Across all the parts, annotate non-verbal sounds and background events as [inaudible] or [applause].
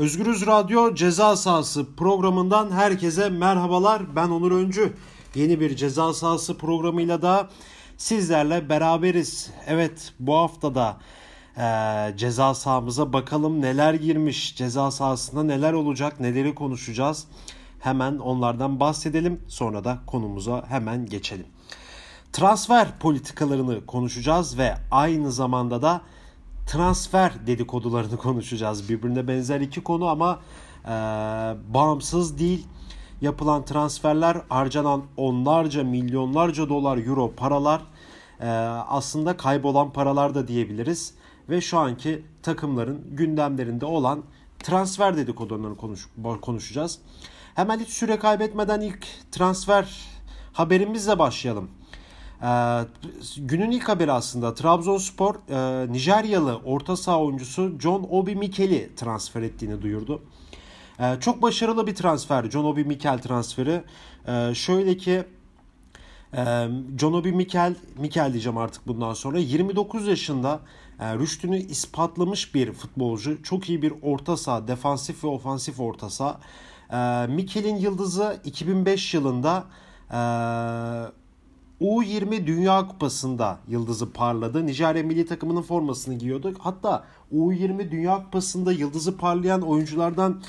Özgürüz Radyo Ceza Sahası programından herkese merhabalar. Ben Onur Öncü. Yeni bir ceza sahası programıyla da sizlerle beraberiz. Evet bu hafta da e, ceza sahamıza bakalım neler girmiş, ceza sahasında neler olacak, neleri konuşacağız. Hemen onlardan bahsedelim sonra da konumuza hemen geçelim. Transfer politikalarını konuşacağız ve aynı zamanda da transfer dedikodularını [laughs] konuşacağız. Birbirine benzer iki konu ama e, bağımsız değil. Yapılan transferler, harcanan onlarca, milyonlarca dolar, euro paralar e, aslında kaybolan paralar da diyebiliriz. Ve şu anki takımların gündemlerinde olan transfer dedikodularını konuş, konuşacağız. Hemen hiç süre kaybetmeden ilk transfer haberimizle başlayalım. Ee, günün ilk haberi aslında Trabzonspor e, Nijeryalı orta saha oyuncusu John Obi Mikel'i transfer ettiğini duyurdu. E, çok başarılı bir transfer John Obi Mikel transferi. E, şöyle ki e, John Obi Mikel, Mikel diyeceğim artık bundan sonra 29 yaşında e, rüştünü ispatlamış bir futbolcu. Çok iyi bir orta saha, defansif ve ofansif orta saha. E, Mikel'in yıldızı 2005 yılında e, U20 Dünya Kupası'nda yıldızı parladı. Nijerya milli takımının formasını giyiyordu. Hatta U20 Dünya Kupası'nda yıldızı parlayan oyunculardan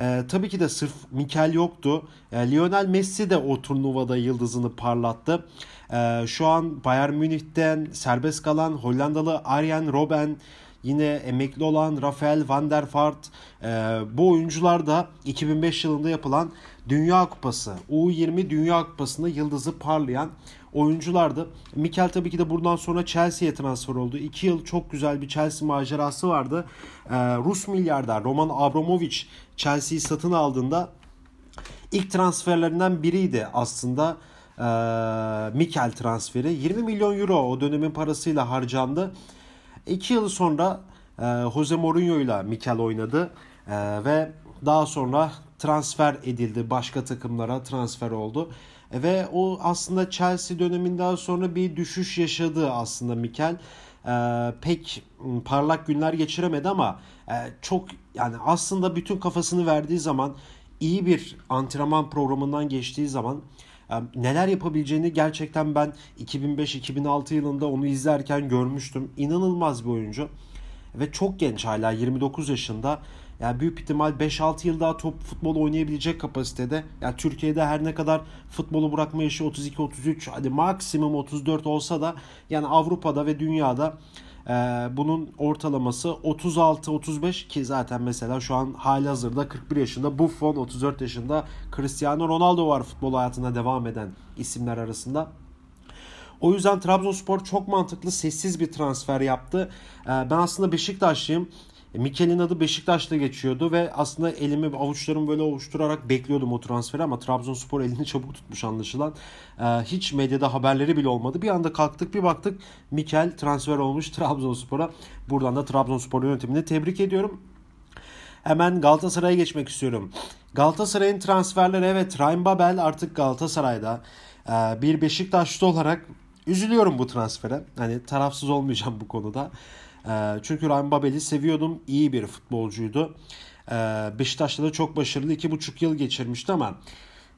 e, tabii ki de sırf Mikel yoktu. E, Lionel Messi de o turnuvada yıldızını parlattı. E, şu an Bayern Münih'ten serbest kalan Hollandalı Arjen Robben Yine emekli olan Rafael van der Vaart e, bu oyuncular da 2005 yılında yapılan Dünya Kupası U20 Dünya Kupası'nda yıldızı parlayan oyunculardı. Mikel tabii ki de buradan sonra Chelsea'ye transfer oldu. 2 yıl çok güzel bir Chelsea macerası vardı. Ee, Rus milyarder Roman Abramovich Chelsea'yi satın aldığında ilk transferlerinden biriydi aslında e, Mikel transferi. 20 milyon euro o dönemin parasıyla harcandı. 2 yıl sonra e, Jose Mourinho ile Mikel oynadı e, ve daha sonra transfer edildi. Başka takımlara transfer oldu. Ve o aslında Chelsea döneminden sonra bir düşüş yaşadı aslında Mikel. Ee, pek parlak günler geçiremedi ama e, çok yani aslında bütün kafasını verdiği zaman iyi bir antrenman programından geçtiği zaman e, neler yapabileceğini gerçekten ben 2005-2006 yılında onu izlerken görmüştüm. İnanılmaz bir oyuncu ve çok genç hala 29 yaşında yani büyük ihtimal 5-6 yıl daha top futbol oynayabilecek kapasitede. Yani Türkiye'de her ne kadar futbolu bırakma yaşı 32-33 hadi maksimum 34 olsa da yani Avrupa'da ve dünyada e, bunun ortalaması 36-35 ki zaten mesela şu an hali hazırda 41 yaşında Buffon 34 yaşında Cristiano Ronaldo var futbol hayatına devam eden isimler arasında. O yüzden Trabzonspor çok mantıklı sessiz bir transfer yaptı. E, ben aslında Beşiktaşlıyım. E, Mikel'in adı Beşiktaş'ta geçiyordu ve aslında elimi avuçlarımı böyle ovuşturarak bekliyordum o transferi ama Trabzonspor elini [laughs] çabuk tutmuş anlaşılan. Ee, hiç medyada haberleri bile olmadı. Bir anda kalktık bir baktık Mikel transfer olmuş [laughs] Trabzonspor'a. Buradan da Trabzonspor yönetimini tebrik ediyorum. Hemen Galatasaray'a geçmek istiyorum. Galatasaray'ın transferleri evet Ryan Babel artık Galatasaray'da. Ee, bir Beşiktaşlı olarak üzülüyorum bu transfere. Hani tarafsız olmayacağım bu konuda. Ee, çünkü Ryan Babel'i seviyordum. İyi bir futbolcuydu. Ee, Beşiktaş'ta da çok başarılı. iki buçuk yıl geçirmişti ama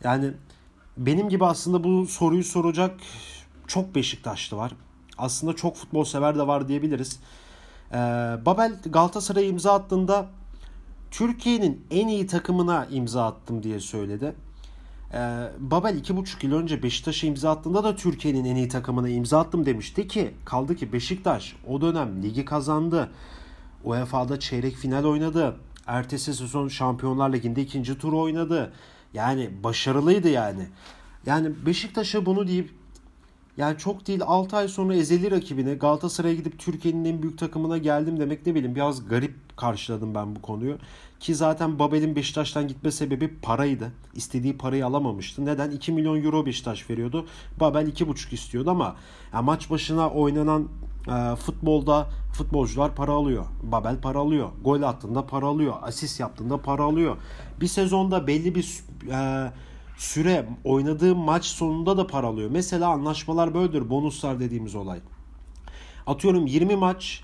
yani benim gibi aslında bu soruyu soracak çok Beşiktaşlı var. Aslında çok futbol sever de var diyebiliriz. Ee, Babel Galatasaray'a imza attığında Türkiye'nin en iyi takımına imza attım diye söyledi. Ee, Babel iki buçuk yıl önce Beşiktaş'a imza attığında da Türkiye'nin en iyi takımına imza attım demişti ki kaldı ki Beşiktaş o dönem ligi kazandı. UEFA'da çeyrek final oynadı. Ertesi sezon Şampiyonlar Ligi'nde ikinci tur oynadı. Yani başarılıydı yani. Yani Beşiktaş'a bunu deyip yani çok değil 6 ay sonra ezeli rakibine Galatasaray'a gidip Türkiye'nin en büyük takımına geldim demek ne bileyim biraz garip karşıladım ben bu konuyu. Ki zaten Babel'in Beşiktaş'tan gitme sebebi paraydı. İstediği parayı alamamıştı. Neden? 2 milyon euro Beşiktaş veriyordu. Babel 2,5 istiyordu ama yani maç başına oynanan e, futbolda futbolcular para alıyor. Babel para alıyor. Gol attığında para alıyor. Asist yaptığında para alıyor. Bir sezonda belli bir e, süre oynadığı maç sonunda da para alıyor. Mesela anlaşmalar böyledir. Bonuslar dediğimiz olay. Atıyorum 20 maç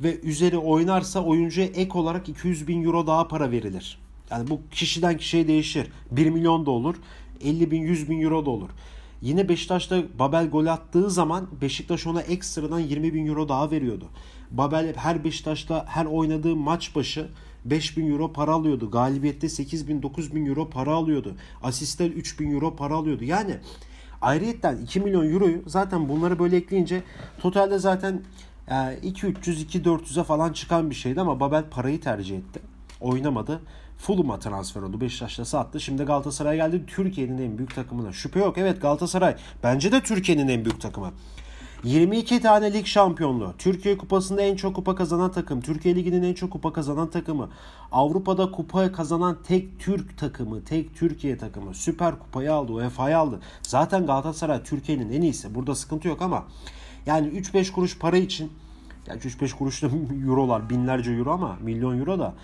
ve üzeri oynarsa oyuncuya ek olarak 200 bin euro daha para verilir. Yani bu kişiden kişiye değişir. 1 milyon da olur, 50 bin 100 bin euro da olur. Yine Beşiktaş'ta Babel gol attığı zaman Beşiktaş ona ekstradan 20 bin euro daha veriyordu. Babel her Beşiktaş'ta her oynadığı maç başı 5 bin euro para alıyordu. Galibiyette 8 bin 9 bin euro para alıyordu. Asistler 3 bin euro para alıyordu. Yani ayrıyetten 2 milyon euroyu zaten bunları böyle ekleyince totalde zaten 2-300-2-400'e e, falan çıkan bir şeydi ama Babel parayı tercih etti. Oynamadı. Fulham'a transfer oldu. Beşiktaş'ta sattı. Şimdi Galatasaray geldi. Türkiye'nin en büyük takımına. Şüphe yok. Evet Galatasaray. Bence de Türkiye'nin en büyük takımı. 22 tane lig şampiyonluğu. Türkiye Kupası'nda en çok kupa kazanan takım. Türkiye Ligi'nin en çok kupa kazanan takımı. Avrupa'da kupa kazanan tek Türk takımı. Tek Türkiye takımı. Süper Kupayı aldı. UEFA'yı aldı. Zaten Galatasaray Türkiye'nin en iyisi. Burada sıkıntı yok ama yani 3-5 kuruş para için yani 3-5 kuruş da [laughs] eurolar binlerce euro ama milyon euro da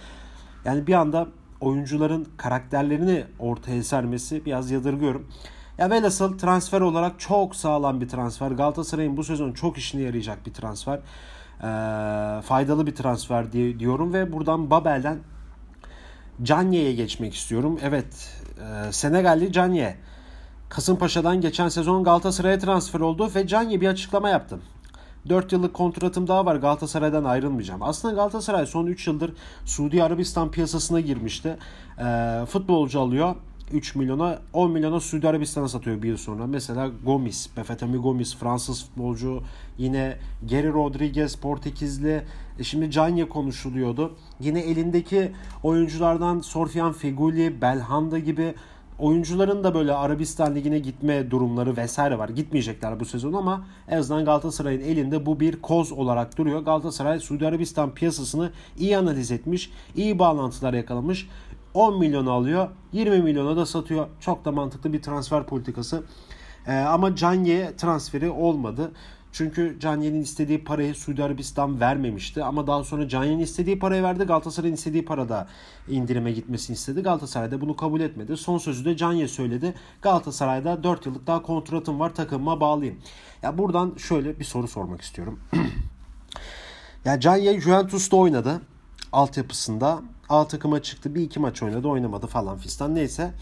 yani bir anda oyuncuların karakterlerini ortaya sermesi biraz yadırgıyorum. Ya velhasıl transfer olarak çok sağlam bir transfer. Galatasaray'ın bu sezon çok işine yarayacak bir transfer. Ee, faydalı bir transfer diye diyorum ve buradan Babel'den Canye'ye geçmek istiyorum. Evet, e, Senegalli Canye. Kasımpaşa'dan geçen sezon Galatasaray'a transfer oldu ve Canye bir açıklama yaptı. 4 yıllık kontratım daha var Galatasaray'dan ayrılmayacağım. Aslında Galatasaray son 3 yıldır Suudi Arabistan piyasasına girmişti. E, futbolcu alıyor 3 milyona 10 milyona Suudi Arabistan'a satıyor bir yıl sonra. Mesela Gomis, Befetemi Gomis Fransız futbolcu. Yine Geri Rodriguez Portekizli. E şimdi Canye konuşuluyordu. Yine elindeki oyunculardan Sorfian Feguli, Belhanda gibi oyuncuların da böyle Arabistan Ligi'ne gitme durumları vesaire var. Gitmeyecekler bu sezon ama en azından Galatasaray'ın elinde bu bir koz olarak duruyor. Galatasaray Suudi Arabistan piyasasını iyi analiz etmiş, iyi bağlantılar yakalamış. 10 milyon alıyor, 20 milyona da satıyor. Çok da mantıklı bir transfer politikası. Ee, ama Canye transferi olmadı. Çünkü Canye'nin istediği parayı Suudi Arabistan vermemişti. Ama daha sonra Canye'nin istediği parayı verdi. Galatasaray'ın istediği parada indirime gitmesini istedi. Galatasaray da bunu kabul etmedi. Son sözü de Canye söyledi. Galatasaray'da 4 yıllık daha kontratım var takımıma bağlayayım. Ya buradan şöyle bir soru sormak istiyorum. [clears throat] ya Canye Juventus'ta oynadı. Altyapısında. A takıma çıktı. Bir iki maç oynadı oynamadı falan fistan. Neyse.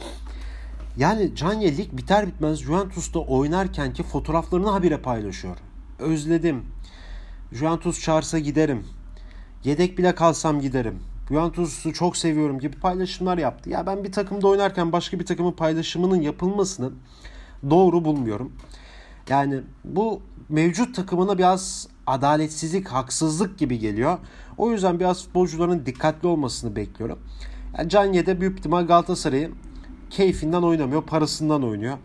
Yani Canye lig biter bitmez Juventus'ta oynarken ki fotoğraflarını habire paylaşıyor özledim. Juventus çağırsa giderim. Yedek bile kalsam giderim. Juventus'u çok seviyorum gibi paylaşımlar yaptı. Ya ben bir takımda oynarken başka bir takımın paylaşımının yapılmasını doğru bulmuyorum. Yani bu mevcut takımına biraz adaletsizlik, haksızlık gibi geliyor. O yüzden biraz futbolcuların dikkatli olmasını bekliyorum. Yani Canye'de büyük ihtimal Galatasaray'ı keyfinden oynamıyor, parasından oynuyor.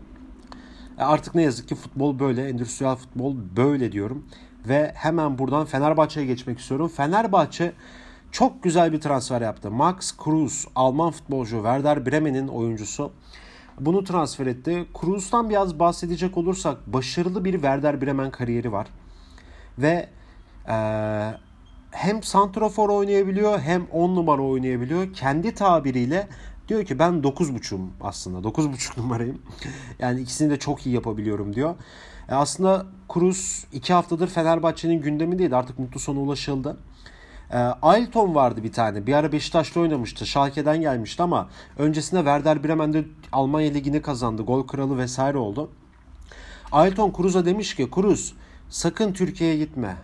Artık ne yazık ki futbol böyle, endüstriyel futbol böyle diyorum. Ve hemen buradan Fenerbahçe'ye geçmek istiyorum. Fenerbahçe çok güzel bir transfer yaptı. Max Kruse, Alman futbolcu, Werder Bremen'in oyuncusu. Bunu transfer etti. Kruz'dan biraz bahsedecek olursak başarılı bir Werder Bremen kariyeri var. Ve e, hem santrafor oynayabiliyor hem 10 numara oynayabiliyor. Kendi tabiriyle Diyor ki ben 9.5'um aslında. 9.5 [laughs] numarayım. yani ikisini de çok iyi yapabiliyorum diyor. E aslında Cruz 2 haftadır Fenerbahçe'nin gündemindeydi. Artık mutlu sona ulaşıldı. E, Ailton vardı bir tane. Bir ara Beşiktaş'ta oynamıştı. Schalke'den gelmişti ama öncesinde Werder Bremen'de Almanya Ligi'ni kazandı. Gol kralı vesaire oldu. Ailton Cruz'a demiş ki Cruz sakın Türkiye'ye gitme.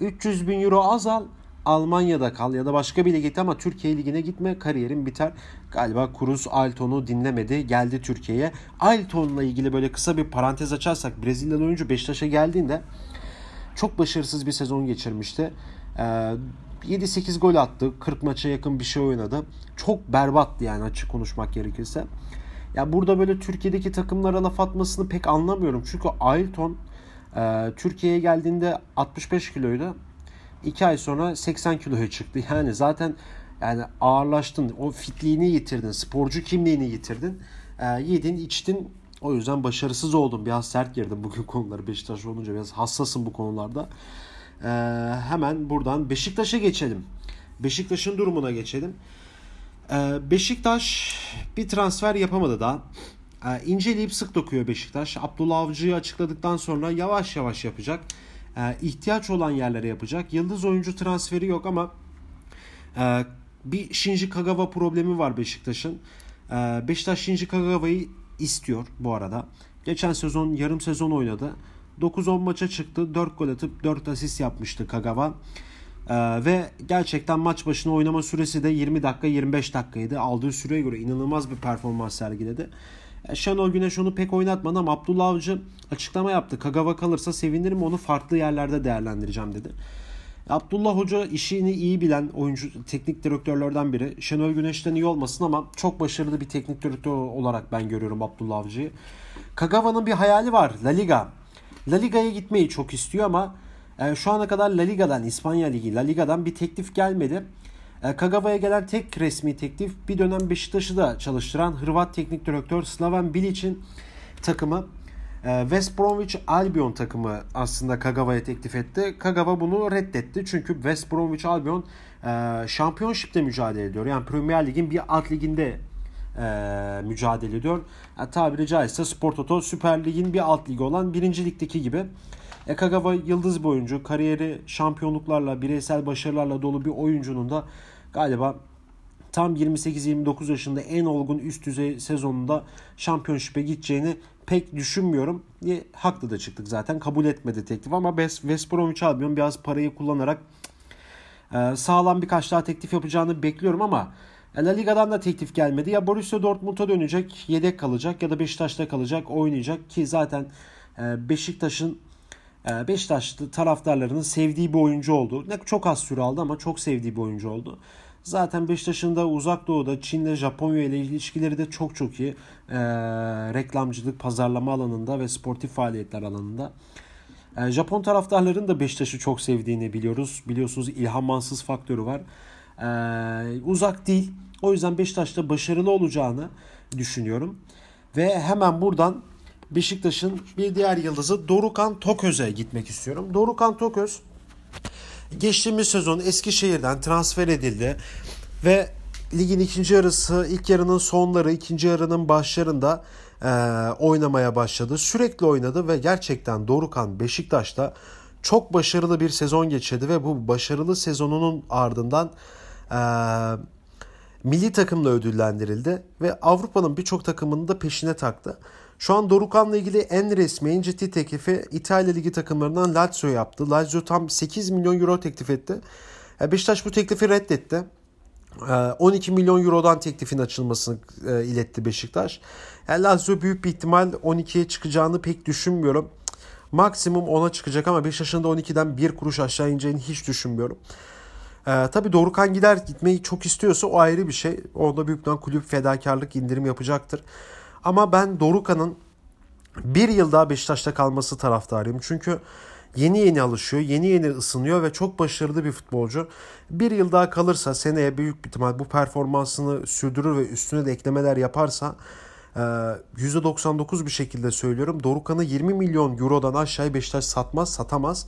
300 bin euro az al Almanya'da kal ya da başka bir lige ama Türkiye Ligi'ne gitme kariyerin biter. Galiba Cruz Alton'u dinlemedi geldi Türkiye'ye. Alton'la ilgili böyle kısa bir parantez açarsak Brezilyalı oyuncu Beşiktaş'a geldiğinde çok başarısız bir sezon geçirmişti. Ee, 7-8 gol attı. 40 maça yakın bir şey oynadı. Çok berbattı yani açık konuşmak gerekirse. Ya burada böyle Türkiye'deki takımlara laf atmasını pek anlamıyorum. Çünkü Ailton e, Türkiye'ye geldiğinde 65 kiloydu. 2 ay sonra 80 kiloya çıktı. Yani zaten yani ağırlaştın. O fitliğini yitirdin. Sporcu kimliğini yitirdin. E, yedin, içtin. O yüzden başarısız oldum. Biraz sert girdim bugün [laughs] konuları. Beşiktaş olunca biraz hassasım bu konularda. E, hemen buradan Beşiktaş'a geçelim. Beşiktaş'ın durumuna geçelim. E, Beşiktaş bir transfer yapamadı daha. E, inceleyip sık dokuyor Beşiktaş. Abdullah Avcı'yı açıkladıktan sonra yavaş yavaş yapacak. e, ihtiyaç olan yerlere yapacak. Yıldız oyuncu transferi yok ama e, bir Shinji Kagawa problemi var Beşiktaş'ın. E, Beşiktaş Shinji Kagawa'yı istiyor bu arada. Geçen sezon yarım sezon oynadı. 9-10 maça çıktı. 4 gol atıp 4 asist yapmıştı Kagawa. Ee, ve gerçekten maç başına oynama süresi de 20 dakika 25 dakikaydı. Aldığı süreye göre inanılmaz bir performans sergiledi. E, Şenol Güneş onu pek oynatmadı ama Abdullah Avcı açıklama yaptı. Kagawa kalırsa sevinirim onu farklı yerlerde değerlendireceğim dedi. Abdullah Hoca işini iyi bilen oyuncu teknik direktörlerden biri. Şenol Güneş'ten iyi olmasın ama çok başarılı bir teknik direktör olarak ben görüyorum Abdullah Avcı'yı. Kagawa'nın bir hayali var. La Liga. La Liga'ya gitmeyi çok istiyor ama e, şu ana kadar La Liga'dan, İspanya Ligi, La Liga'dan bir teklif gelmedi. E, Kagawa'ya gelen tek resmi teklif bir dönem Beşiktaş'ı da çalıştıran Hırvat teknik direktör Slaven Bilic'in takımı e, West Bromwich Albion takımı aslında Kagawa'ya teklif etti. Kagawa bunu reddetti çünkü West Bromwich Albion e, şampiyonşipte mücadele ediyor. Yani Premier Lig'in bir alt liginde mücadele ediyor. Tabiri caizse Spor Toto Süper Lig'in bir alt ligi olan birinci ligdeki gibi. E, Kagawa yıldız bir oyuncu. Kariyeri şampiyonluklarla, bireysel başarılarla dolu bir oyuncunun da galiba tam 28-29 yaşında en olgun üst düzey sezonunda şampiyonşipe gideceğini pek düşünmüyorum. E, haklı da çıktık zaten. Kabul etmedi teklif ama West Bromwich Albion biraz parayı kullanarak e, sağlam birkaç daha teklif yapacağını bekliyorum ama La Liga'dan da teklif gelmedi. Ya Borussia Dortmund'a dönecek, yedek kalacak ya da Beşiktaş'ta kalacak, oynayacak ki zaten e, Beşiktaş'ın e, Beşiktaşlı taraftarlarının sevdiği bir oyuncu oldu. Ne çok az süre aldı ama çok sevdiği bir oyuncu oldu. Zaten Beşiktaş'ın da uzak doğuda Çin'le Japonya ile ilişkileri de çok çok iyi. E, reklamcılık, pazarlama alanında ve sportif faaliyetler alanında. E, Japon taraftarların da Beşiktaş'ı çok sevdiğini biliyoruz. Biliyorsunuz İlhan Mansız faktörü var. E, uzak değil. O yüzden Beşiktaş'ta başarılı olacağını düşünüyorum. Ve hemen buradan Beşiktaş'ın bir diğer yıldızı Dorukan Toköz'e gitmek istiyorum. Dorukan Toköz geçtiğimiz sezon Eskişehir'den transfer edildi ve ligin ikinci yarısı, ilk yarının sonları, ikinci yarının başlarında e, oynamaya başladı. Sürekli oynadı ve gerçekten Dorukan Beşiktaş'ta çok başarılı bir sezon geçirdi ve bu başarılı sezonunun ardından e, milli takımla ödüllendirildi ve Avrupa'nın birçok takımını da peşine taktı. Şu an Dorukan'la ilgili en resmi, en ciddi teklifi İtalya Ligi takımlarından Lazio yaptı. Lazio tam 8 milyon euro teklif etti. E, Beşiktaş bu teklifi reddetti. 12 e, milyon eurodan teklifin açılmasını e, iletti Beşiktaş. Yani Lazio büyük bir ihtimal 12'ye çıkacağını pek düşünmüyorum. Maksimum 10'a çıkacak ama Beşiktaş'ın da 12'den bir kuruş aşağı ineceğini hiç düşünmüyorum. Ee, tabii Dorukan gider gitmeyi çok istiyorsa o ayrı bir şey. Orada büyük bir kulüp fedakarlık indirim yapacaktır. Ama ben Dorukan'ın bir yıl daha Beşiktaş'ta kalması taraftarıyım. Çünkü yeni yeni alışıyor, yeni yeni ısınıyor ve çok başarılı bir futbolcu. Bir yıl daha kalırsa seneye büyük bir ihtimal bu performansını sürdürür ve üstüne de eklemeler yaparsa %99 e, bir şekilde söylüyorum. Dorukan'ı 20 milyon eurodan aşağıya Beşiktaş satmaz, satamaz.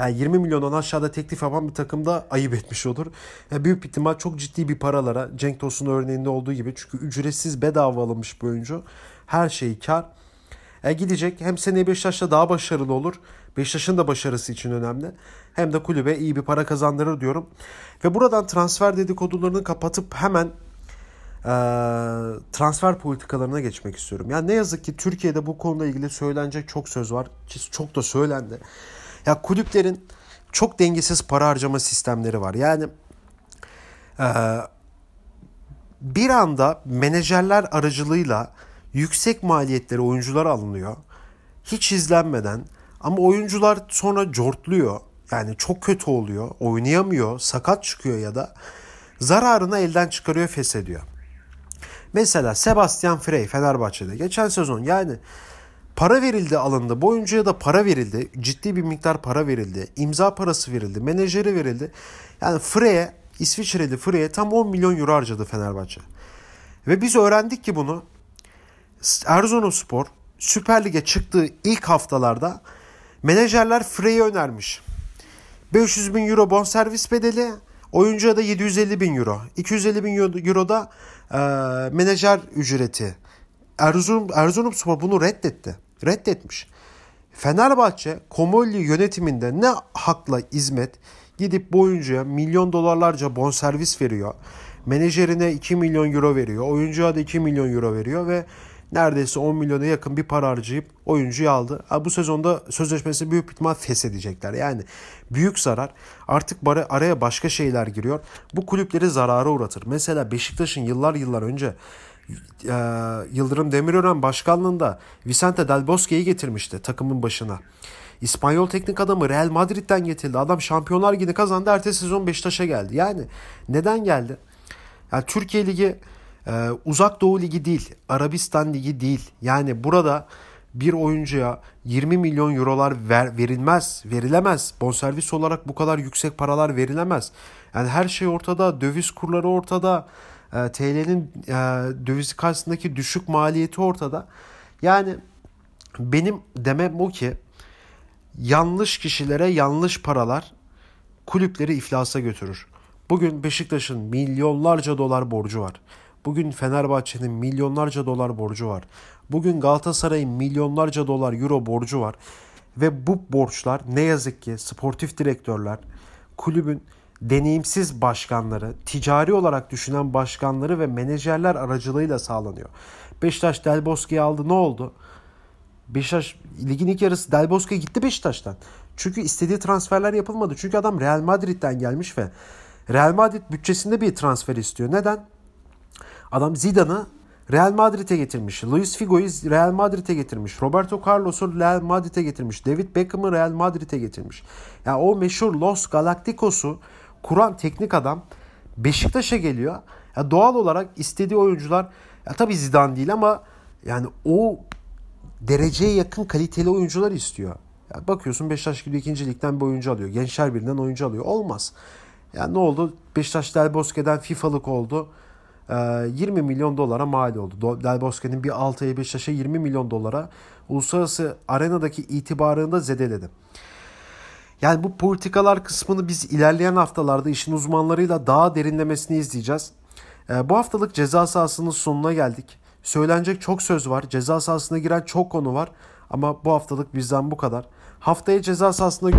Yani 20 milyondan aşağıda teklif yapan bir takım da ayıp etmiş olur. Yani büyük ihtimal çok ciddi bir paralara Cenk Tosun örneğinde olduğu gibi çünkü ücretsiz bedava alınmış bir oyuncu. Her şeyi kar. E gidecek hem seneye Beşiktaş'ta daha başarılı olur. Beşiktaş'ın da başarısı için önemli. Hem de kulübe iyi bir para kazandırır diyorum. Ve buradan transfer dedikodularını kapatıp hemen e, transfer politikalarına geçmek istiyorum. Yani ne yazık ki Türkiye'de bu konuyla ilgili söylenecek çok söz var. Çok da söylendi. Ya kulüplerin çok dengesiz para harcama sistemleri var. Yani e, bir anda menajerler aracılığıyla yüksek maliyetleri oyuncular alınıyor. Hiç izlenmeden ama oyuncular sonra cortluyor. Yani çok kötü oluyor. Oynayamıyor, sakat çıkıyor ya da zararını elden çıkarıyor, feshediyor. Mesela Sebastian Frey Fenerbahçe'de geçen sezon yani Para verildi alındı. Bu oyuncuya da para verildi. Ciddi bir miktar para verildi. İmza parası verildi. Menajeri verildi. Yani Frey'e, İsviçreli Frey'e tam 10 milyon euro harcadı Fenerbahçe. Ve biz öğrendik ki bunu Erzurumspor Süper Lig'e çıktığı ilk haftalarda menajerler Frey'e önermiş. 500 bin euro bonservis bedeli, oyuncuya da 750 bin euro. 250 bin euro da e, menajer ücreti. Erzurum, Erzurumspor bunu reddetti. Reddetmiş. Fenerbahçe Komolli yönetiminde ne hakla hizmet gidip bu oyuncuya milyon dolarlarca bonservis veriyor. Menajerine 2 milyon euro veriyor. Oyuncuya da 2 milyon euro veriyor ve neredeyse 10 milyona yakın bir para harcayıp oyuncuyu aldı. Bu sezonda sözleşmesi büyük ihtimal feshedecekler. Yani büyük zarar. Artık araya başka şeyler giriyor. Bu kulüpleri zarara uğratır. Mesela Beşiktaş'ın yıllar yıllar önce e, Yıldırım Demirören başkanlığında Vicente Del Bosque'yi getirmişti takımın başına. İspanyol teknik adamı Real Madrid'den getirildi. Adam Şampiyonlar Ligi'ni kazandı. Ertesi sezon Beşiktaş'a geldi. Yani neden geldi? Yani Türkiye Ligi e, uzak doğu ligi değil. Arabistan ligi değil. Yani burada bir oyuncuya 20 milyon eurolar ver, verilmez, verilemez. Bonservis olarak bu kadar yüksek paralar verilemez. Yani her şey ortada, döviz kurları ortada, e, TL'nin e, döviz karşısındaki düşük maliyeti ortada. Yani benim demem o ki yanlış kişilere yanlış paralar kulüpleri iflasa götürür. Bugün Beşiktaş'ın milyonlarca dolar borcu var. Bugün Fenerbahçe'nin milyonlarca dolar borcu var. Bugün Galatasaray'ın milyonlarca dolar euro borcu var. Ve bu borçlar ne yazık ki sportif direktörler, kulübün deneyimsiz başkanları, ticari olarak düşünen başkanları ve menajerler aracılığıyla sağlanıyor. Beşiktaş Del Bosque'yi aldı ne oldu? Beşiktaş ligin ilk yarısı Del Bosque gitti Beşiktaş'tan. Çünkü istediği transferler yapılmadı. Çünkü adam Real Madrid'den gelmiş ve Real Madrid bütçesinde bir transfer istiyor. Neden? Adam Zidane'ı Real Madrid'e getirmiş. Luis Figo'yu Real Madrid'e getirmiş. Roberto Carlos'u Real Madrid'e getirmiş. David Beckham'ı Real Madrid'e getirmiş. Yani o meşhur Los Galacticos'u kuran teknik adam Beşiktaş'a geliyor. Ya doğal olarak istediği oyuncular ya tabii Zidane değil ama yani o dereceye yakın kaliteli oyuncular istiyor. Ya bakıyorsun Beşiktaş gibi ikinci ligden bir oyuncu alıyor. Gençler birinden oyuncu alıyor. Olmaz. Yani ne oldu? Beşiktaş Del Bosque'den FIFA'lık oldu. 20 ee, milyon dolara mal oldu. Del Bosque'nin bir 6 ay Beşiktaş'a 20 milyon dolara uluslararası arenadaki itibarını da zedeledi. Yani bu politikalar kısmını biz ilerleyen haftalarda işin uzmanlarıyla daha derinlemesini izleyeceğiz. Ee, bu haftalık ceza sahasının sonuna geldik. Söylenecek çok söz var. Ceza sahasına giren çok konu var. Ama bu haftalık bizden bu kadar. Haftaya ceza sahasında